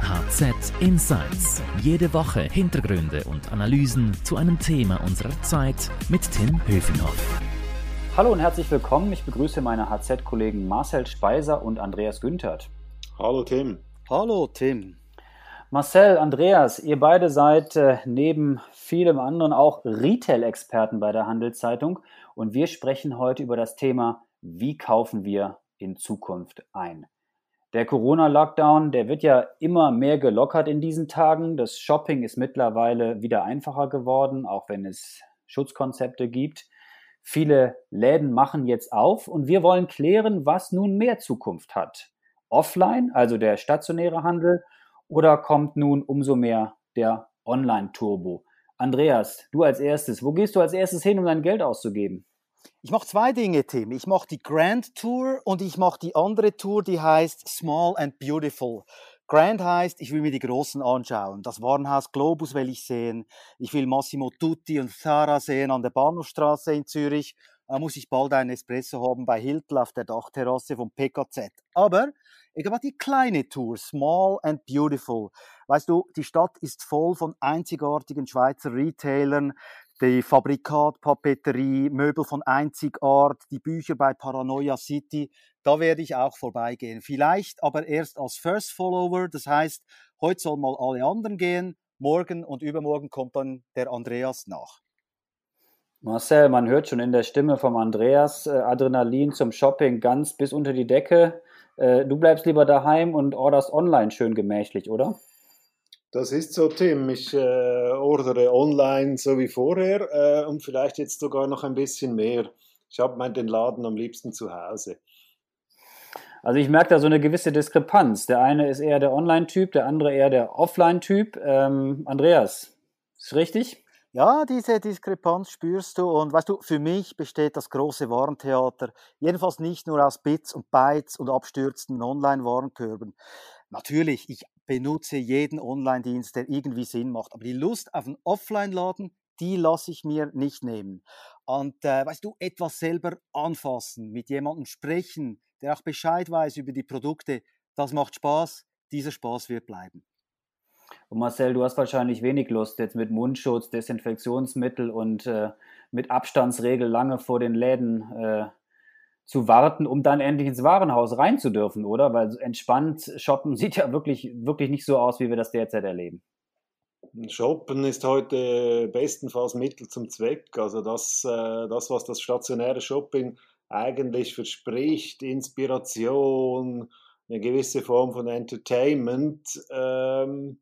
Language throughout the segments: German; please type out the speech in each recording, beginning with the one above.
HZ Insights. Jede Woche Hintergründe und Analysen zu einem Thema unserer Zeit mit Tim Höfinghoff. Hallo und herzlich willkommen. Ich begrüße meine HZ-Kollegen Marcel Speiser und Andreas Günthert. Hallo Tim. Hallo Tim. Marcel, Andreas, ihr beide seid äh, neben vielem anderen auch Retail-Experten bei der Handelszeitung und wir sprechen heute über das Thema, wie kaufen wir in Zukunft ein. Der Corona-Lockdown, der wird ja immer mehr gelockert in diesen Tagen. Das Shopping ist mittlerweile wieder einfacher geworden, auch wenn es Schutzkonzepte gibt. Viele Läden machen jetzt auf und wir wollen klären, was nun mehr Zukunft hat. Offline, also der stationäre Handel, oder kommt nun umso mehr der Online-Turbo? Andreas, du als erstes, wo gehst du als erstes hin, um dein Geld auszugeben? Ich mache zwei Dinge, Tim. Ich mache die Grand Tour und ich mache die andere Tour, die heißt Small and Beautiful. Grand heißt, ich will mir die Großen anschauen. Das Warenhaus Globus will ich sehen. Ich will Massimo Tutti und Zara sehen an der Bahnhofstraße in Zürich. Da muss ich bald einen Espresso haben bei Hiltl auf der Dachterrasse vom PKZ. Aber ich habe die kleine Tour, Small and Beautiful. Weißt du, die Stadt ist voll von einzigartigen Schweizer Retailern, die Fabrikat, Papeterie, Möbel von Einzigart, die Bücher bei Paranoia City, da werde ich auch vorbeigehen. Vielleicht aber erst als First Follower, das heißt, heute soll mal alle anderen gehen, morgen und übermorgen kommt dann der Andreas nach. Marcel, man hört schon in der Stimme vom Andreas äh, Adrenalin zum Shopping ganz bis unter die Decke. Äh, du bleibst lieber daheim und orderst online schön gemächlich, oder? Das ist so, Tim. Ich äh, ordere online so wie vorher äh, und vielleicht jetzt sogar noch ein bisschen mehr. Ich habe den Laden am liebsten zu Hause. Also ich merke da so eine gewisse Diskrepanz. Der eine ist eher der Online-Typ, der andere eher der Offline-Typ. Ähm, Andreas, ist richtig? Ja, diese Diskrepanz spürst du und weißt du, für mich besteht das große Warentheater jedenfalls nicht nur aus Bits und Bytes und abstürzenden Online-Warenkörben. Natürlich, ich benutze jeden Online-Dienst, der irgendwie Sinn macht. Aber die Lust auf einen Offline-Laden, die lasse ich mir nicht nehmen. Und äh, weißt du, etwas selber anfassen, mit jemandem sprechen, der auch Bescheid weiß über die Produkte, das macht Spaß. Dieser Spaß wird bleiben. Und Marcel, du hast wahrscheinlich wenig Lust, jetzt mit Mundschutz, Desinfektionsmittel und äh, mit Abstandsregel lange vor den Läden äh, zu warten, um dann endlich ins Warenhaus rein zu dürfen, oder? Weil entspannt shoppen sieht ja wirklich, wirklich nicht so aus, wie wir das derzeit erleben. Shoppen ist heute bestenfalls Mittel zum Zweck. Also das, äh, das was das stationäre Shopping eigentlich verspricht, Inspiration, eine gewisse Form von Entertainment, ähm,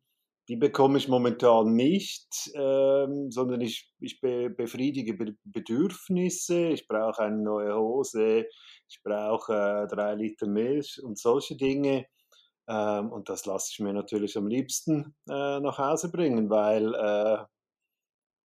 die bekomme ich momentan nicht, ähm, sondern ich, ich be befriedige Be Bedürfnisse. Ich brauche eine neue Hose, ich brauche äh, drei Liter Milch und solche Dinge. Ähm, und das lasse ich mir natürlich am liebsten äh, nach Hause bringen, weil äh,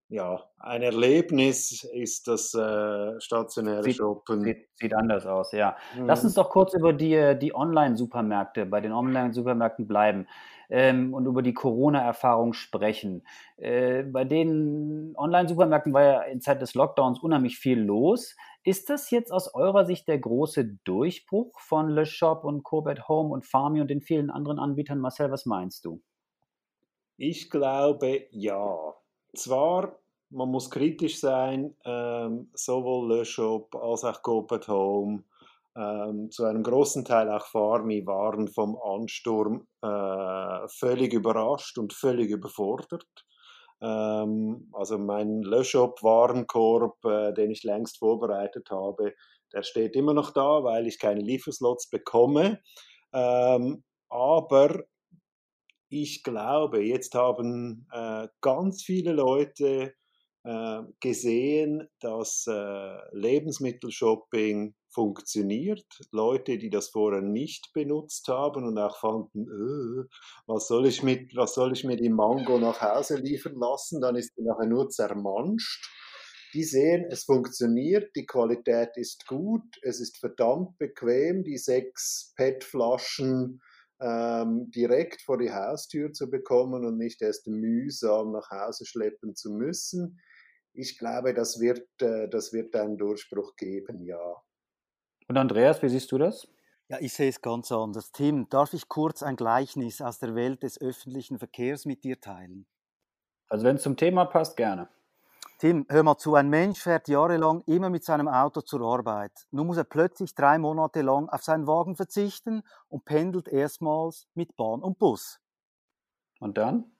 ja, ein Erlebnis ist das äh, stationäre sieht, Shoppen. Sieht, sieht, anders aus, ja. Mhm. Lass uns doch kurz über die, die Online-Supermärkte, bei den Online-Supermärkten bleiben ähm, und über die Corona-Erfahrung sprechen. Äh, bei den Online-Supermärkten war ja in Zeit des Lockdowns unheimlich viel los. Ist das jetzt aus eurer Sicht der große Durchbruch von Le Shop und Corbett Home und Farmi und den vielen anderen Anbietern? Marcel, was meinst du? Ich glaube ja zwar, man muss kritisch sein, ähm, sowohl Le Shop als auch Home, ähm, zu einem großen Teil auch Farmi waren vom Ansturm äh, völlig überrascht und völlig überfordert. Ähm, also mein Le Shop Warenkorb, äh, den ich längst vorbereitet habe, der steht immer noch da, weil ich keine Lieferslots bekomme. Ähm, aber ich glaube, jetzt haben äh, ganz viele Leute gesehen, dass äh, Lebensmittelshopping funktioniert. Leute, die das vorher nicht benutzt haben und auch fanden, äh, was, soll ich mit, was soll ich mir die Mango nach Hause liefern lassen, dann ist die nachher nur zermanscht. Die sehen, es funktioniert, die Qualität ist gut, es ist verdammt bequem, die sechs PET-Flaschen ähm, direkt vor die Haustür zu bekommen und nicht erst mühsam nach Hause schleppen zu müssen. Ich glaube, das wird, äh, das wird einen Durchbruch geben, ja. Und Andreas, wie siehst du das? Ja, ich sehe es ganz anders. Tim, darf ich kurz ein Gleichnis aus der Welt des öffentlichen Verkehrs mit dir teilen? Also wenn es zum Thema passt, gerne. Tim, hör mal zu, ein Mensch fährt jahrelang immer mit seinem Auto zur Arbeit. Nun muss er plötzlich drei Monate lang auf seinen Wagen verzichten und pendelt erstmals mit Bahn und Bus. Und dann?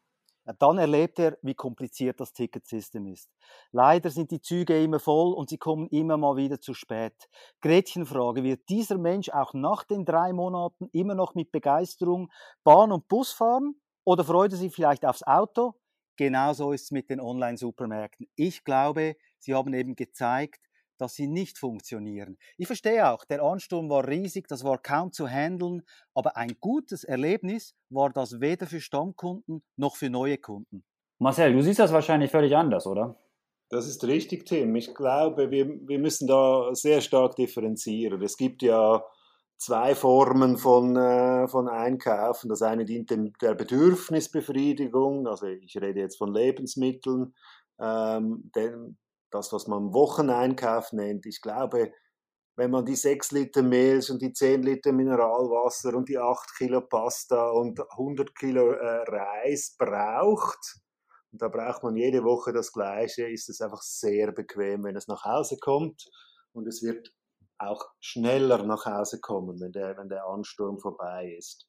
Dann erlebt er, wie kompliziert das Ticketsystem ist. Leider sind die Züge immer voll und sie kommen immer mal wieder zu spät. Gretchenfrage, wird dieser Mensch auch nach den drei Monaten immer noch mit Begeisterung Bahn und Bus fahren? Oder freut er sich vielleicht aufs Auto? Genauso ist es mit den Online-Supermärkten. Ich glaube, sie haben eben gezeigt, dass sie nicht funktionieren. Ich verstehe auch, der Ansturm war riesig, das war kaum zu handeln, aber ein gutes Erlebnis war das weder für Stammkunden noch für neue Kunden. Marcel, du siehst das wahrscheinlich völlig anders, oder? Das ist richtig, Tim. Ich glaube, wir, wir müssen da sehr stark differenzieren. Es gibt ja zwei Formen von, äh, von Einkaufen. Das eine dient dem, der Bedürfnisbefriedigung, also ich rede jetzt von Lebensmitteln, ähm, den, das, was man Wocheneinkauf nennt. Ich glaube, wenn man die 6 Liter Milch und die 10 Liter Mineralwasser und die 8 Kilo Pasta und 100 Kilo äh, Reis braucht, und da braucht man jede Woche das Gleiche, ist es einfach sehr bequem, wenn es nach Hause kommt und es wird auch schneller nach Hause kommen, wenn der, wenn der Ansturm vorbei ist.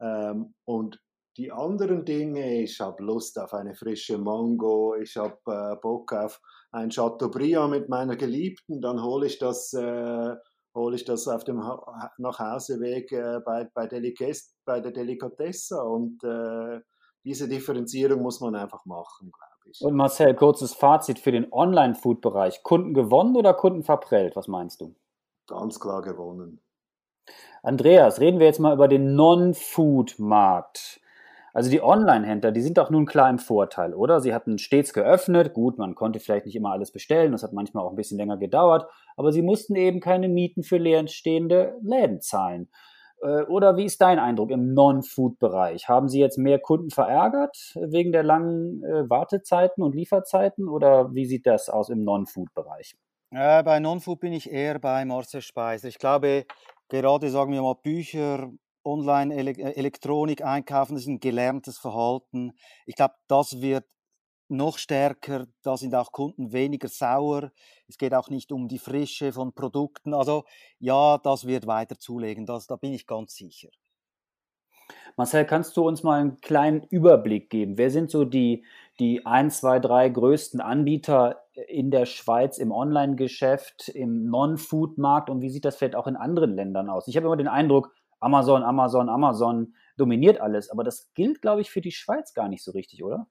Ähm, und die anderen Dinge, ich habe Lust auf eine frische Mango, ich habe äh, Bock auf ein Chateaubriand mit meiner Geliebten, dann hole ich das, äh, hole ich das auf dem ha Nachhauseweg äh, bei, bei, bei der Delikatessa und äh, diese Differenzierung muss man einfach machen, glaube ich. Und Marcel, kurzes Fazit für den Online-Food-Bereich. Kunden gewonnen oder Kunden verprellt? Was meinst du? Ganz klar gewonnen. Andreas, reden wir jetzt mal über den Non-Food-Markt. Also die Online-Händler, die sind doch nun klar im Vorteil, oder? Sie hatten stets geöffnet. Gut, man konnte vielleicht nicht immer alles bestellen. Das hat manchmal auch ein bisschen länger gedauert. Aber sie mussten eben keine Mieten für leerstehende Läden zahlen. Äh, oder wie ist dein Eindruck im Non-Food-Bereich? Haben Sie jetzt mehr Kunden verärgert wegen der langen äh, Wartezeiten und Lieferzeiten? Oder wie sieht das aus im Non-Food-Bereich? Äh, bei Non-Food bin ich eher bei Marcel Speiser. Ich glaube, gerade sagen wir mal Bücher, Online-Elektronik einkaufen, das ist ein gelerntes Verhalten. Ich glaube, das wird noch stärker, da sind auch Kunden weniger sauer. Es geht auch nicht um die Frische von Produkten. Also ja, das wird weiter zulegen, das, da bin ich ganz sicher. Marcel, kannst du uns mal einen kleinen Überblick geben? Wer sind so die, die 1, 2, 3 größten Anbieter in der Schweiz im Online-Geschäft, im Non-Food-Markt und wie sieht das vielleicht auch in anderen Ländern aus? Ich habe immer den Eindruck, Amazon, Amazon, Amazon dominiert alles. Aber das gilt, glaube ich, für die Schweiz gar nicht so richtig, oder?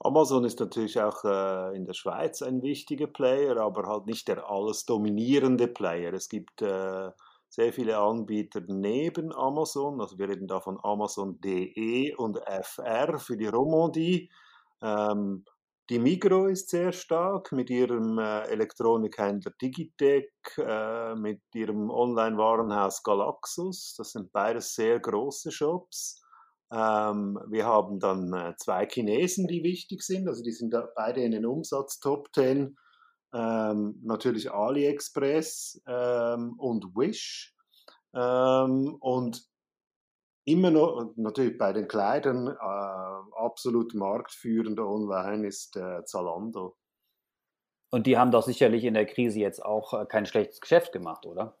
Amazon ist natürlich auch äh, in der Schweiz ein wichtiger Player, aber halt nicht der alles dominierende Player. Es gibt äh, sehr viele Anbieter neben Amazon, also wir reden da von Amazon.de und FR für die Romandie. Ähm, die Migro ist sehr stark mit ihrem äh, Elektronikhändler Digitec, äh, mit ihrem Online-Warenhaus Galaxus. Das sind beides sehr große Shops. Ähm, wir haben dann äh, zwei Chinesen, die wichtig sind. Also die sind beide in den Umsatz Top 10. Ähm, natürlich AliExpress ähm, und Wish. Ähm, und immer noch, natürlich bei den Kleidern, äh, absolut marktführend online ist äh, Zalando. Und die haben doch sicherlich in der Krise jetzt auch äh, kein schlechtes Geschäft gemacht, oder?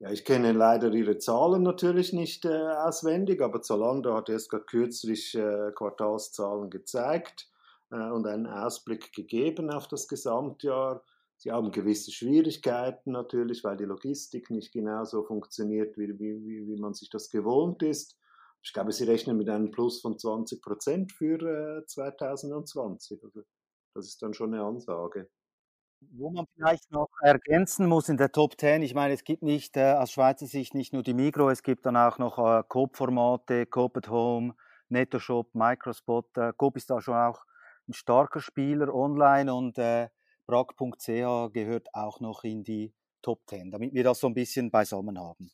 Ja, ich kenne leider ihre Zahlen natürlich nicht äh, auswendig, aber Zalando hat erst gerade kürzlich äh, Quartalszahlen gezeigt äh, und einen Ausblick gegeben auf das Gesamtjahr. Sie haben gewisse Schwierigkeiten natürlich, weil die Logistik nicht genauso funktioniert, wie, wie, wie man sich das gewohnt ist. Ich glaube, sie rechnen mit einem Plus von 20 Prozent für äh, 2020. Also das ist dann schon eine Ansage. Wo man vielleicht noch ergänzen muss in der Top 10, ich meine, es gibt nicht äh, aus Schweizer Sicht nicht nur die Migro, es gibt dann auch noch äh, Coop-Formate, Coop at Home, NettoShop, Microspot. Äh, Coop ist da schon auch ein starker Spieler online und äh, Brag.ch gehört auch noch in die Top 10, damit wir das so ein bisschen beisammen haben.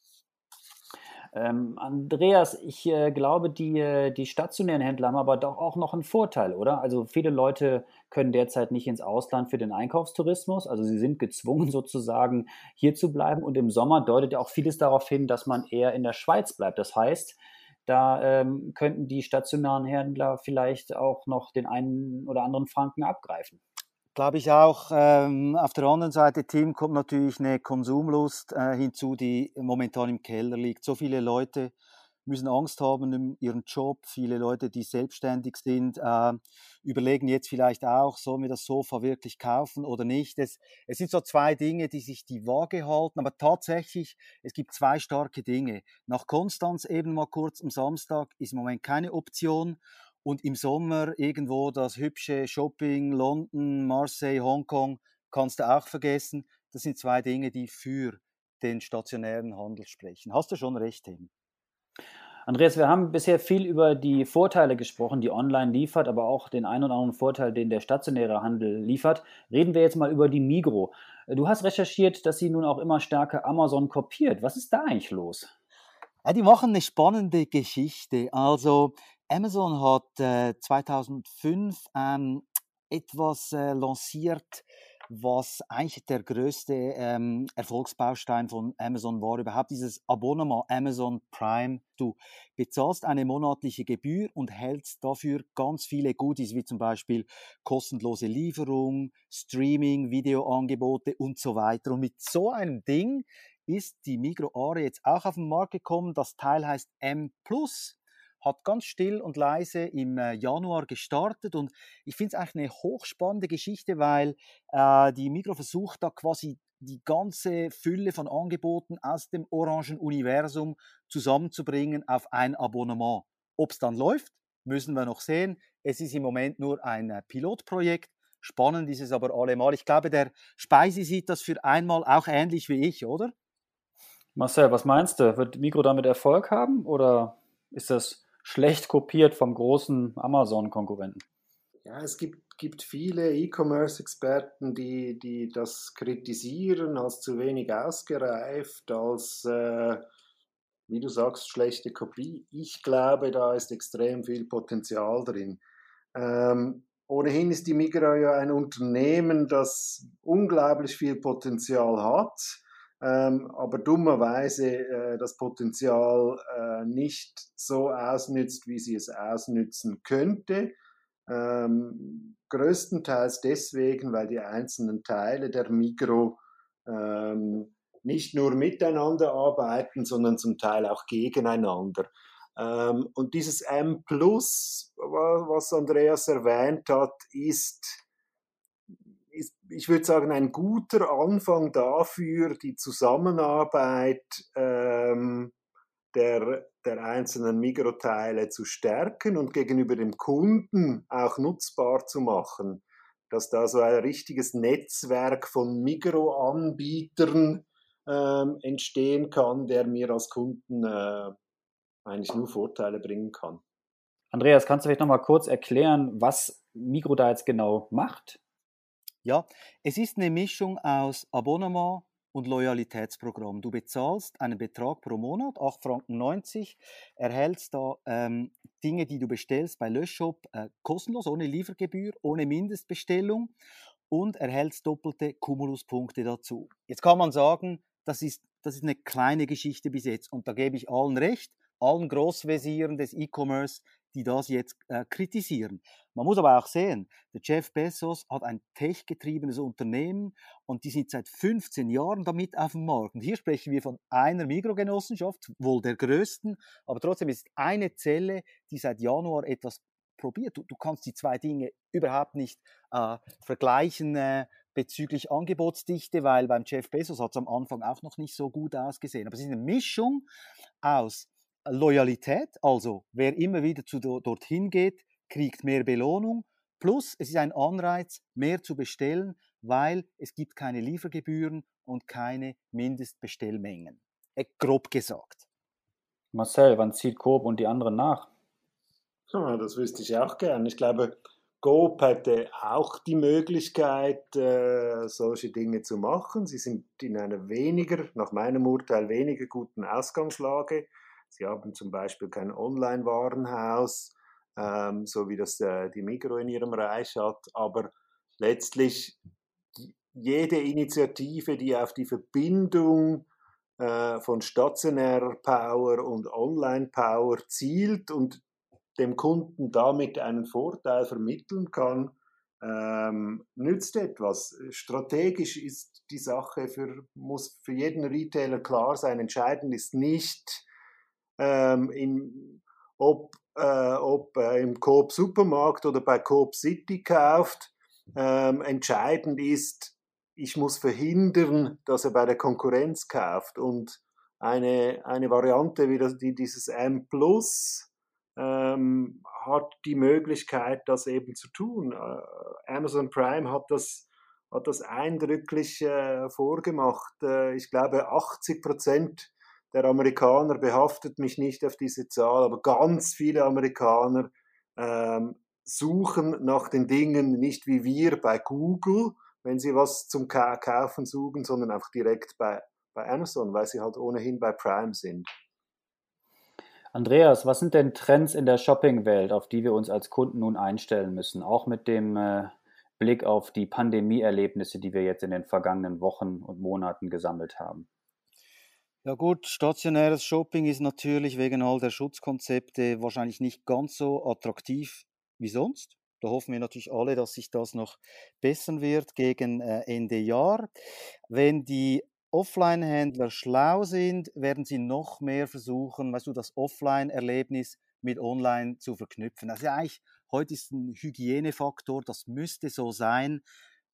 Ähm, Andreas, ich äh, glaube, die, äh, die stationären Händler haben aber doch auch noch einen Vorteil, oder? Also viele Leute können derzeit nicht ins Ausland für den Einkaufstourismus. Also sie sind gezwungen sozusagen hier zu bleiben. Und im Sommer deutet ja auch vieles darauf hin, dass man eher in der Schweiz bleibt. Das heißt, da ähm, könnten die stationären Händler vielleicht auch noch den einen oder anderen Franken abgreifen. Glaube ich auch. Ähm, auf der anderen Seite, Tim, kommt natürlich eine Konsumlust äh, hinzu, die momentan im Keller liegt. So viele Leute müssen Angst haben um ihren Job. Viele Leute, die selbstständig sind, äh, überlegen jetzt vielleicht auch, sollen wir das Sofa wirklich kaufen oder nicht. Es, es sind so zwei Dinge, die sich die Waage halten, aber tatsächlich, es gibt zwei starke Dinge. Nach Konstanz eben mal kurz am Samstag ist im Moment keine Option und im Sommer irgendwo das hübsche Shopping, London, Marseille, Hongkong, kannst du auch vergessen. Das sind zwei Dinge, die für den stationären Handel sprechen. Hast du schon recht, Tim? Andreas, wir haben bisher viel über die Vorteile gesprochen, die online liefert, aber auch den einen oder anderen Vorteil, den der stationäre Handel liefert. Reden wir jetzt mal über die Migro. Du hast recherchiert, dass sie nun auch immer stärker Amazon kopiert. Was ist da eigentlich los? Ja, die machen eine spannende Geschichte. Also Amazon hat äh, 2005 ähm, etwas äh, lanciert, was eigentlich der größte ähm, Erfolgsbaustein von Amazon war. Überhaupt dieses Abonnement Amazon Prime. Du bezahlst eine monatliche Gebühr und hältst dafür ganz viele Goodies, wie zum Beispiel kostenlose Lieferung, Streaming, Videoangebote und so weiter. Und mit so einem Ding ist die Migro Are jetzt auch auf den Markt gekommen. Das Teil heißt M Plus hat ganz still und leise im äh, Januar gestartet und ich finde es eigentlich eine hochspannende Geschichte, weil äh, die Migro versucht da quasi die ganze Fülle von Angeboten aus dem orangen Universum zusammenzubringen auf ein Abonnement. Ob es dann läuft, müssen wir noch sehen. Es ist im Moment nur ein äh, Pilotprojekt. Spannend ist es aber allemal. Ich glaube, der Speisi sieht das für einmal auch ähnlich wie ich, oder? Marcel, was meinst du? Wird Migro damit Erfolg haben oder ist das schlecht kopiert vom großen Amazon-Konkurrenten. Ja, es gibt, gibt viele E-Commerce-Experten, die, die das kritisieren als zu wenig ausgereift, als, äh, wie du sagst, schlechte Kopie. Ich glaube, da ist extrem viel Potenzial drin. Ähm, ohnehin ist die Migra ja ein Unternehmen, das unglaublich viel Potenzial hat ähm, aber dummerweise äh, das Potenzial äh, nicht so ausnützt, wie sie es ausnützen könnte. Ähm, größtenteils deswegen, weil die einzelnen Teile der Mikro ähm, nicht nur miteinander arbeiten, sondern zum Teil auch gegeneinander. Ähm, und dieses M, was Andreas erwähnt hat, ist ist, ich würde sagen, ein guter Anfang dafür, die Zusammenarbeit ähm, der, der einzelnen Mikroteile zu stärken und gegenüber dem Kunden auch nutzbar zu machen. Dass da so ein richtiges Netzwerk von Mikroanbietern ähm, entstehen kann, der mir als Kunden äh, eigentlich nur Vorteile bringen kann. Andreas, kannst du vielleicht noch mal kurz erklären, was Mikro da jetzt genau macht? Ja, es ist eine Mischung aus Abonnement und Loyalitätsprogramm. Du bezahlst einen Betrag pro Monat, 8,90 Franken, erhältst da ähm, Dinge, die du bestellst bei Löschshop, äh, kostenlos, ohne Liefergebühr, ohne Mindestbestellung und erhältst doppelte Cumuluspunkte dazu. Jetzt kann man sagen, das ist, das ist eine kleine Geschichte bis jetzt und da gebe ich allen recht, allen Großvisieren des E-Commerce, die das jetzt äh, kritisieren. Man muss aber auch sehen, der Jeff Bezos hat ein tech-getriebenes Unternehmen und die sind seit 15 Jahren damit auf dem Markt. Und hier sprechen wir von einer Mikrogenossenschaft, wohl der größten, aber trotzdem ist eine Zelle, die seit Januar etwas probiert. Du, du kannst die zwei Dinge überhaupt nicht äh, vergleichen. Äh, bezüglich Angebotsdichte, weil beim Jeff Bezos hat es am Anfang auch noch nicht so gut ausgesehen. Aber es ist eine Mischung aus Loyalität, also wer immer wieder zu, dorthin geht, kriegt mehr Belohnung. Plus es ist ein Anreiz, mehr zu bestellen, weil es gibt keine Liefergebühren und keine Mindestbestellmengen. Äh, grob gesagt. Marcel, wann zieht Coop und die anderen nach? Ja, das wüsste ich auch gern. Ich glaube, Coop hätte auch die Möglichkeit, äh, solche Dinge zu machen. Sie sind in einer weniger, nach meinem Urteil, weniger guten Ausgangslage Sie haben zum Beispiel kein Online-Warenhaus, ähm, so wie das äh, die Migro in ihrem Reich hat, aber letztlich jede Initiative, die auf die Verbindung äh, von stationärer Power und Online-Power zielt und dem Kunden damit einen Vorteil vermitteln kann, ähm, nützt etwas. Strategisch ist die Sache für, muss für jeden Retailer klar sein. Entscheidend ist nicht, ähm, in, ob, äh, ob äh, im Coop Supermarkt oder bei Coop City kauft. Ähm, entscheidend ist, ich muss verhindern, dass er bei der Konkurrenz kauft. Und eine, eine Variante wie das, die, dieses M Plus ähm, hat die Möglichkeit, das eben zu tun. Äh, Amazon Prime hat das, hat das eindrücklich äh, vorgemacht. Äh, ich glaube, 80 Prozent der Amerikaner behaftet mich nicht auf diese Zahl, aber ganz viele Amerikaner ähm, suchen nach den Dingen nicht wie wir bei Google, wenn sie was zum Kaufen suchen, sondern einfach direkt bei, bei Amazon, weil sie halt ohnehin bei Prime sind. Andreas, was sind denn Trends in der Shopping-Welt, auf die wir uns als Kunden nun einstellen müssen, auch mit dem äh, Blick auf die Pandemie-Erlebnisse, die wir jetzt in den vergangenen Wochen und Monaten gesammelt haben? Ja gut, stationäres Shopping ist natürlich wegen all der Schutzkonzepte wahrscheinlich nicht ganz so attraktiv wie sonst. Da hoffen wir natürlich alle, dass sich das noch bessern wird gegen äh, Ende Jahr. Wenn die Offline-Händler schlau sind, werden sie noch mehr versuchen, weißt du, das Offline-Erlebnis mit Online zu verknüpfen. Also eigentlich, heute ist ein Hygienefaktor, das müsste so sein,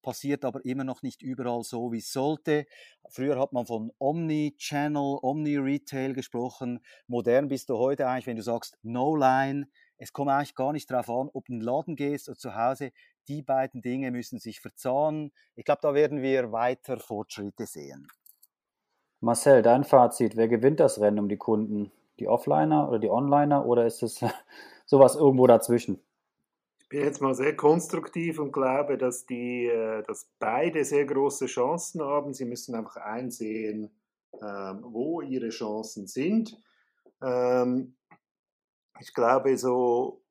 passiert aber immer noch nicht überall so, wie es sollte. Früher hat man von Omni-Channel, Omni-Retail gesprochen. Modern bist du heute eigentlich, wenn du sagst No-Line. Es kommt eigentlich gar nicht darauf an, ob du in den Laden gehst oder zu Hause. Die beiden Dinge müssen sich verzahnen. Ich glaube, da werden wir weiter Fortschritte sehen. Marcel, dein Fazit, wer gewinnt das Rennen um die Kunden? Die Offliner oder die Onliner oder ist es sowas irgendwo dazwischen? Ich bin jetzt mal sehr konstruktiv und glaube, dass, die, äh, dass beide sehr große Chancen haben. Sie müssen einfach einsehen, ähm, wo ihre Chancen sind. Ähm, ich glaube, so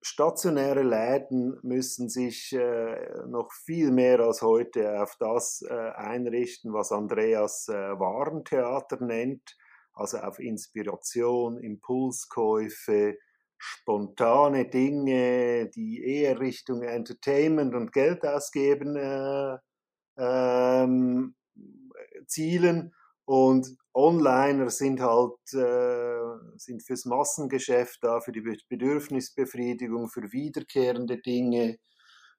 stationäre Läden müssen sich äh, noch viel mehr als heute auf das äh, einrichten, was Andreas Warentheater nennt, also auf Inspiration, Impulskäufe, spontane Dinge, die eher Richtung Entertainment und Geld ausgeben äh, ähm, zielen und Onliner sind halt äh, sind fürs Massengeschäft da, für die Bedürfnisbefriedigung, für wiederkehrende Dinge,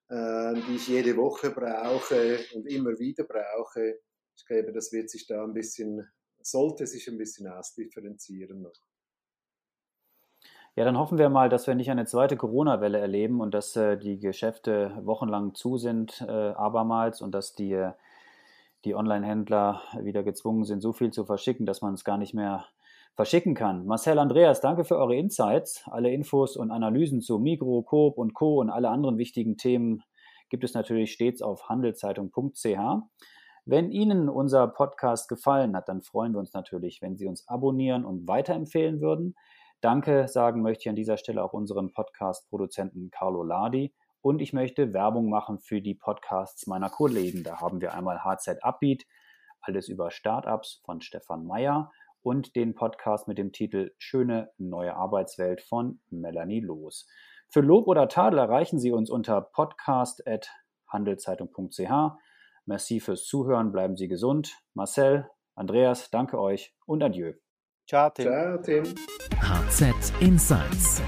äh, die ich jede Woche brauche und immer wieder brauche. Ich glaube, das wird sich da ein bisschen, sollte sich ein bisschen ausdifferenzieren noch. Ja, dann hoffen wir mal, dass wir nicht eine zweite Corona-Welle erleben und dass äh, die Geschäfte wochenlang zu sind, äh, abermals, und dass die äh, die Online-Händler wieder gezwungen sind, so viel zu verschicken, dass man es gar nicht mehr verschicken kann. Marcel Andreas, danke für eure Insights. Alle Infos und Analysen zu Migro, Coop und Co. und alle anderen wichtigen Themen gibt es natürlich stets auf handelszeitung.ch. Wenn Ihnen unser Podcast gefallen hat, dann freuen wir uns natürlich, wenn Sie uns abonnieren und weiterempfehlen würden. Danke sagen möchte ich an dieser Stelle auch unserem Podcast-Produzenten Carlo Ladi und ich möchte Werbung machen für die Podcasts meiner Kollegen. Da haben wir einmal HZ Upbeat, alles über Startups von Stefan Meyer und den Podcast mit dem Titel Schöne neue Arbeitswelt von Melanie Loos. Für Lob oder Tadel erreichen Sie uns unter podcast.handelszeitung.ch. Merci fürs Zuhören, bleiben Sie gesund. Marcel, Andreas, danke euch und adieu. Ciao, Tim. Ciao, Tim. HZ Insights